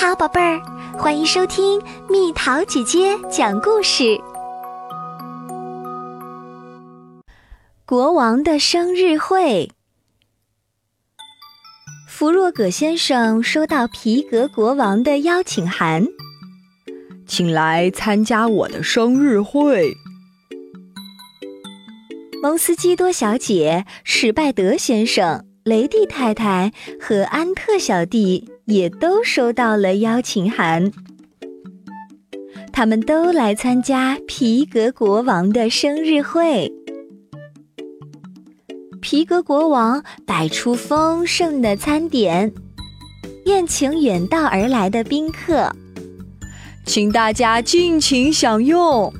好，宝贝儿，欢迎收听蜜桃姐姐讲故事。国王的生日会，弗洛葛先生收到皮革国王的邀请函，请来参加我的生日会。蒙斯基多小姐、史拜德先生。雷蒂太太和安特小弟也都收到了邀请函，他们都来参加皮革国王的生日会。皮革国王摆出丰盛的餐点，宴请远道而来的宾客，请大家尽情享用。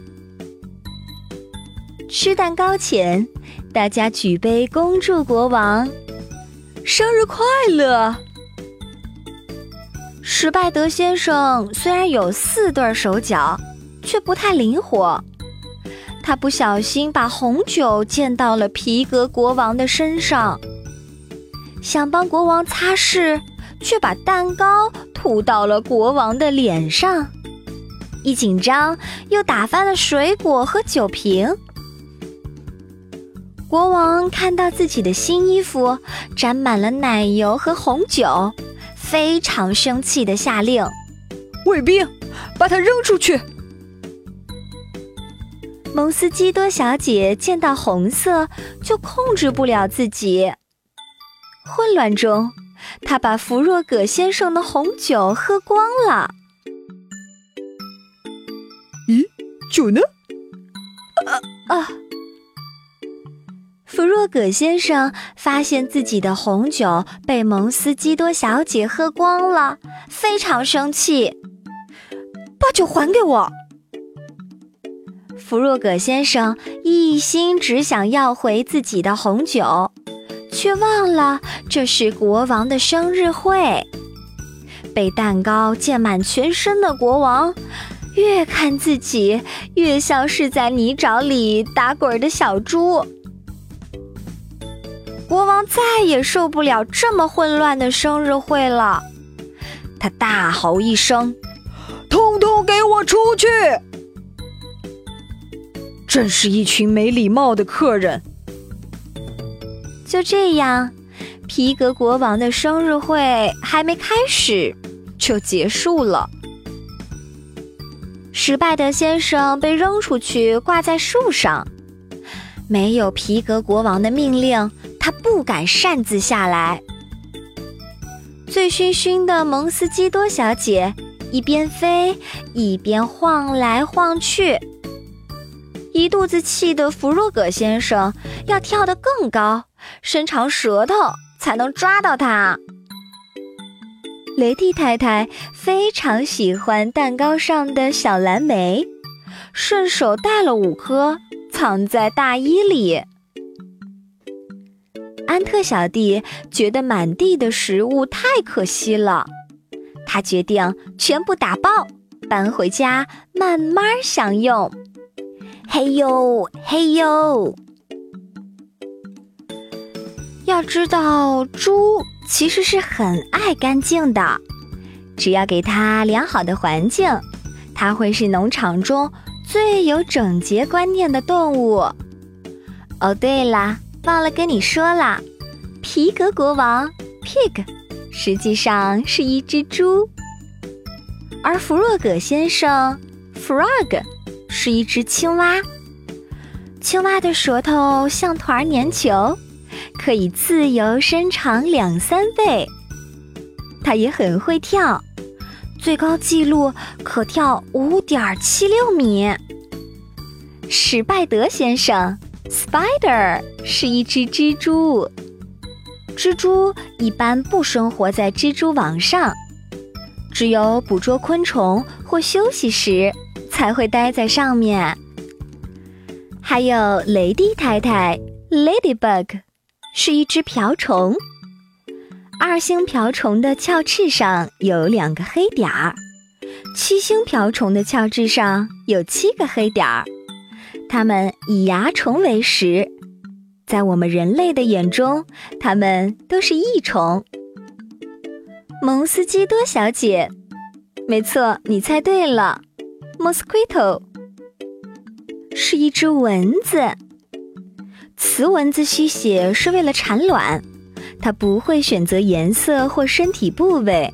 吃蛋糕前，大家举杯恭祝国王。生日快乐！史拜德先生虽然有四对手脚，却不太灵活。他不小心把红酒溅到了皮革国王的身上，想帮国王擦拭，却把蛋糕吐到了国王的脸上。一紧张，又打翻了水果和酒瓶。国王看到自己的新衣服沾满了奶油和红酒，非常生气的下令：“卫兵，把他扔出去！”蒙斯基多小姐见到红色就控制不了自己，混乱中，她把弗若葛先生的红酒喝光了。咦，酒呢？啊啊！弗若葛先生发现自己的红酒被蒙斯基多小姐喝光了，非常生气，把酒还给我。弗若葛先生一心只想要回自己的红酒，却忘了这是国王的生日会。被蛋糕溅满全身的国王，越看自己越像是在泥沼里打滚的小猪。国王再也受不了这么混乱的生日会了，他大吼一声：“通通给我出去！”真是一群没礼貌的客人。就这样，皮革国王的生日会还没开始就结束了。失败的先生被扔出去，挂在树上，没有皮革国王的命令。他不敢擅自下来。醉醺醺的蒙斯基多小姐一边飞一边晃来晃去，一肚子气的弗洛格先生要跳得更高，伸长舌头才能抓到它。雷蒂太太非常喜欢蛋糕上的小蓝莓，顺手带了五颗，藏在大衣里。安特小弟觉得满地的食物太可惜了，他决定全部打包搬回家慢慢享用。嘿呦嘿呦！要知道，猪其实是很爱干净的，只要给它良好的环境，它会是农场中最有整洁观念的动物。哦，对了。忘了跟你说了，皮革国王 Pig 实际上是一只猪，而弗洛格先生 Frog 是一只青蛙。青蛙的舌头像团粘球，可以自由伸长两三倍。它也很会跳，最高纪录可跳五点七六米。史拜德先生。Spider 是一只蜘蛛。蜘蛛一般不生活在蜘蛛网上，只有捕捉昆虫或休息时才会待在上面。还有雷蒂太太 Ladybug 是一只瓢虫。二星瓢虫的鞘翅上有两个黑点儿，七星瓢虫的鞘翅上有七个黑点儿。它们以蚜虫为食，在我们人类的眼中，它们都是益虫。蒙斯基多小姐没错，你猜对了，mosquito 是一只蚊子。雌蚊子吸血是为了产卵，它不会选择颜色或身体部位，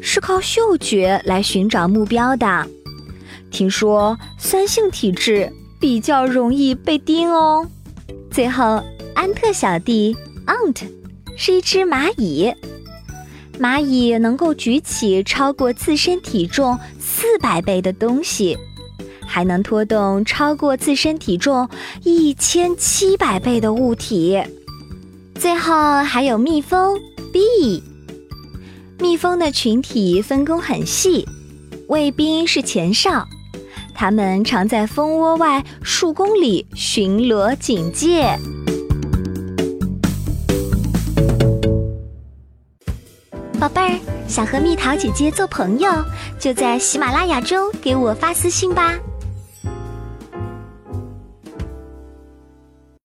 是靠嗅觉来寻找目标的。听说酸性体质比较容易被叮哦。最后，安特小弟 Aunt 是一只蚂蚁。蚂蚁能够举起超过自身体重四百倍的东西，还能拖动超过自身体重一千七百倍的物体。最后还有蜜蜂 Bee。蜜蜂的群体分工很细，卫兵是前哨，他们常在蜂窝外数公里巡逻警戒。宝贝儿，想和蜜桃姐姐做朋友，就在喜马拉雅中给我发私信吧。